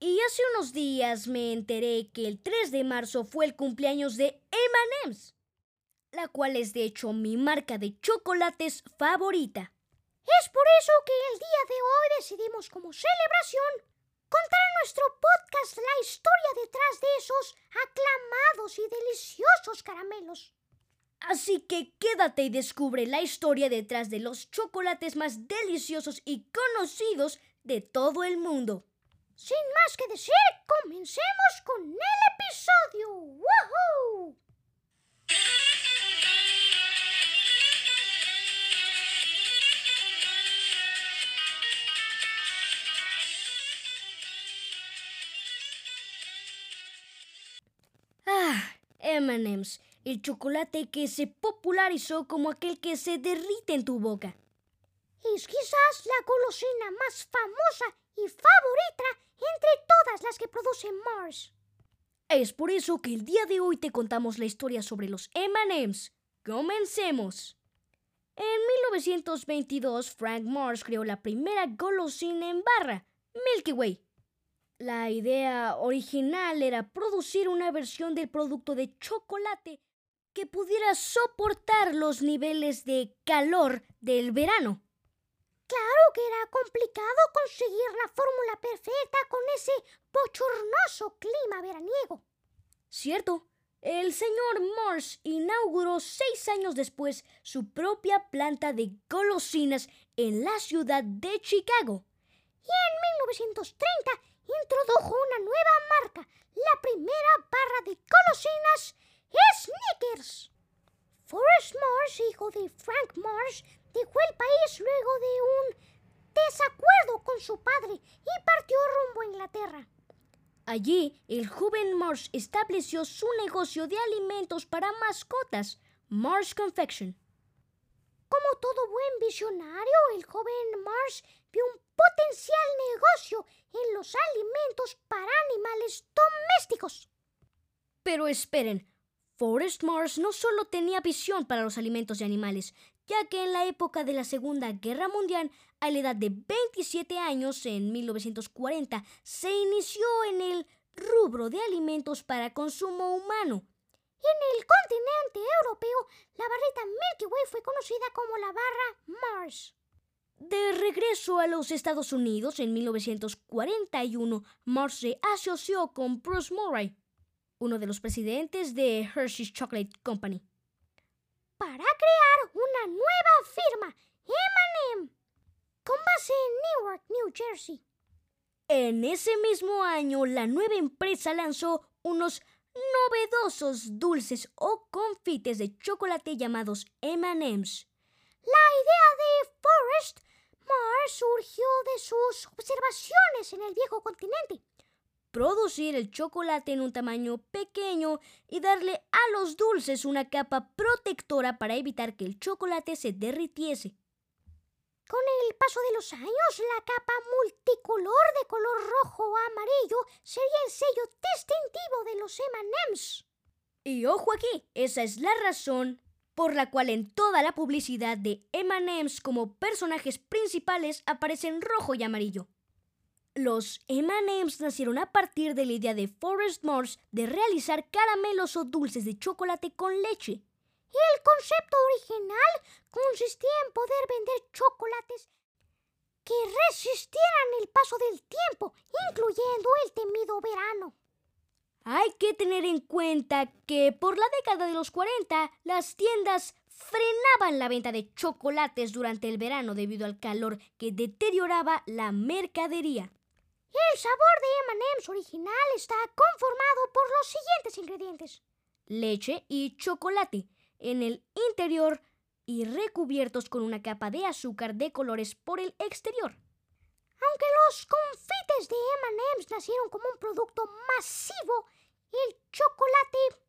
Y hace unos días me enteré que el 3 de marzo fue el cumpleaños de M&M's, la cual es de hecho mi marca de chocolates favorita. Es por eso que el día de hoy decidimos como celebración contar en nuestro podcast la historia detrás de esos aclamados y deliciosos caramelos. Así que quédate y descubre la historia detrás de los chocolates más deliciosos y conocidos de todo el mundo. Sin más que decir, comencemos con el episodio. ¡Woohoo! Ah, M&M's, el chocolate que se popularizó como aquel que se derrite en tu boca. Es quizás la golosina más famosa y favorita entre todas las que produce Mars. Es por eso que el día de hoy te contamos la historia sobre los M&M's. Comencemos. En 1922, Frank Mars creó la primera golosina en barra, Milky Way. La idea original era producir una versión del producto de chocolate que pudiera soportar los niveles de calor del verano. Claro que era complicado conseguir la fórmula perfecta con ese bochornoso clima veraniego. Cierto, el señor Mars inauguró seis años después su propia planta de golosinas en la ciudad de Chicago. Y en 1930 introdujo una nueva marca, la primera barra de golosinas Snickers. Forrest Mars, hijo de Frank Mars, dejó el país luego de un desacuerdo con su padre y partió rumbo a Inglaterra. Allí, el joven Mars estableció su negocio de alimentos para mascotas, Mars Confection. Como todo buen visionario, el joven Mars vio un potencial negocio en los alimentos para animales domésticos. Pero esperen, Forrest Mars no solo tenía visión para los alimentos de animales, ya que en la época de la Segunda Guerra Mundial, a la edad de 27 años, en 1940, se inició en el rubro de alimentos para consumo humano. En el continente europeo, la barrita Milky Way fue conocida como la barra Mars. De regreso a los Estados Unidos en 1941, Mars se asoció con Bruce Murray, uno de los presidentes de Hershey's Chocolate Company para crear una nueva firma, M&M, con base en Newark, New Jersey. En ese mismo año, la nueva empresa lanzó unos novedosos dulces o confites de chocolate llamados M&M's. La idea de Forrest Mars surgió de sus observaciones en el viejo continente producir el chocolate en un tamaño pequeño y darle a los dulces una capa protectora para evitar que el chocolate se derritiese. Con el paso de los años, la capa multicolor de color rojo o amarillo sería el sello distintivo de los M&M's. Y ojo aquí, esa es la razón por la cual en toda la publicidad de M&M's como personajes principales aparecen rojo y amarillo. Los M&M's nacieron a partir de la idea de Forrest Mars de realizar caramelos o dulces de chocolate con leche. Y el concepto original consistía en poder vender chocolates que resistieran el paso del tiempo, incluyendo el temido verano. Hay que tener en cuenta que por la década de los 40 las tiendas frenaban la venta de chocolates durante el verano debido al calor que deterioraba la mercadería. El sabor de M&M's original está conformado por los siguientes ingredientes: leche y chocolate en el interior y recubiertos con una capa de azúcar de colores por el exterior. Aunque los confites de M&M's nacieron como un producto masivo, el chocolate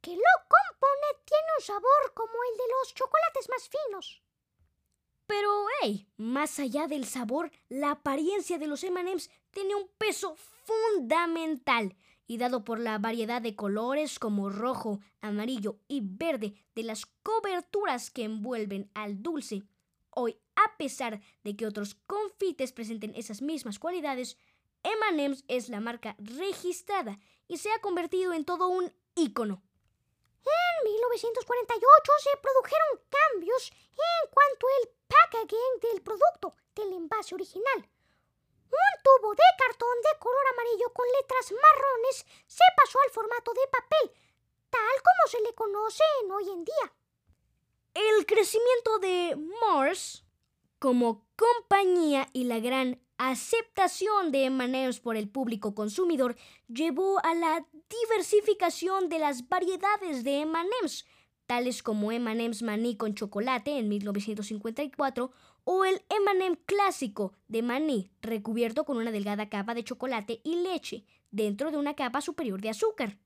que lo compone tiene un sabor como el de los chocolates más finos. Pero, hey, más allá del sabor, la apariencia de los M&M's tiene un peso fundamental y dado por la variedad de colores como rojo, amarillo y verde de las coberturas que envuelven al dulce, hoy a pesar de que otros confites presenten esas mismas cualidades, M&M's es la marca registrada y se ha convertido en todo un ícono. En 1948 se produjeron cambios en cuanto al packaging del producto del envase original. Un tubo de cartón de color amarillo con letras marrones se pasó al formato de papel, tal como se le conoce hoy en día. El crecimiento de Mars como compañía y la gran aceptación de M&M's por el público consumidor llevó a la diversificación de las variedades de M&M's, tales como M&M's maní con chocolate en 1954 o el M&M clásico de maní recubierto con una delgada capa de chocolate y leche dentro de una capa superior de azúcar.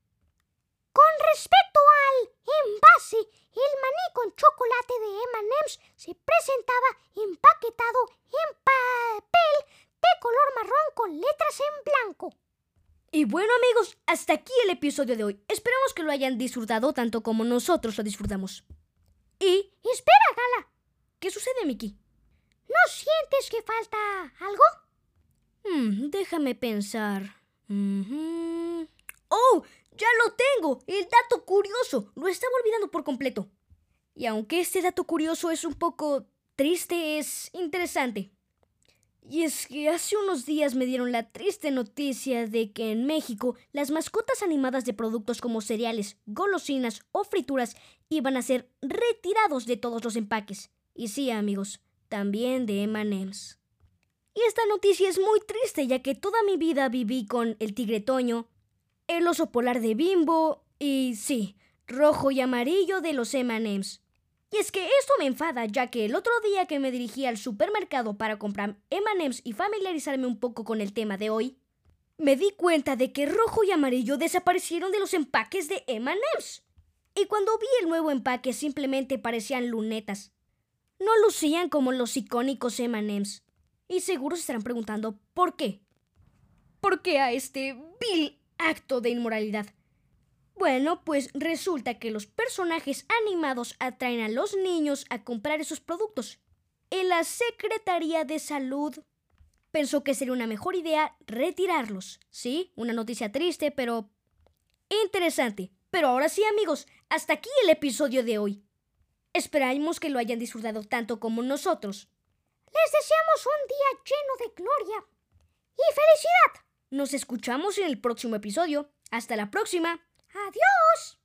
Con respecto al envase, el maní con chocolate de M&M's se presentaba empaquetado en papel de color marrón con letras en blanco. Y bueno amigos, hasta aquí el episodio de hoy. Esperamos que lo hayan disfrutado tanto como nosotros lo disfrutamos. Y... Espera, Gala. ¿Qué sucede, Mickey? ¿No sientes que falta algo? Hmm, déjame pensar. ¡Oh! ¡Ya lo tengo! El dato curioso. Lo estaba olvidando por completo. Y aunque este dato curioso es un poco triste, es interesante. Y es que hace unos días me dieron la triste noticia de que en México las mascotas animadas de productos como cereales, golosinas o frituras iban a ser retirados de todos los empaques. Y sí, amigos, también de M&M's. Y esta noticia es muy triste ya que toda mi vida viví con el tigre toño, el oso polar de Bimbo y sí, rojo y amarillo de los M&M's. Y es que esto me enfada, ya que el otro día que me dirigí al supermercado para comprar M&M's y familiarizarme un poco con el tema de hoy, me di cuenta de que rojo y amarillo desaparecieron de los empaques de M&M's. Y cuando vi el nuevo empaque simplemente parecían lunetas. No lucían como los icónicos M&M's. Y seguro se estarán preguntando ¿por qué? ¿Por qué a este vil acto de inmoralidad? Bueno, pues resulta que los personajes animados atraen a los niños a comprar esos productos. En la Secretaría de Salud pensó que sería una mejor idea retirarlos. Sí, una noticia triste, pero interesante. Pero ahora sí, amigos, hasta aquí el episodio de hoy. Esperamos que lo hayan disfrutado tanto como nosotros. Les deseamos un día lleno de gloria y felicidad. Nos escuchamos en el próximo episodio. Hasta la próxima. Adiós.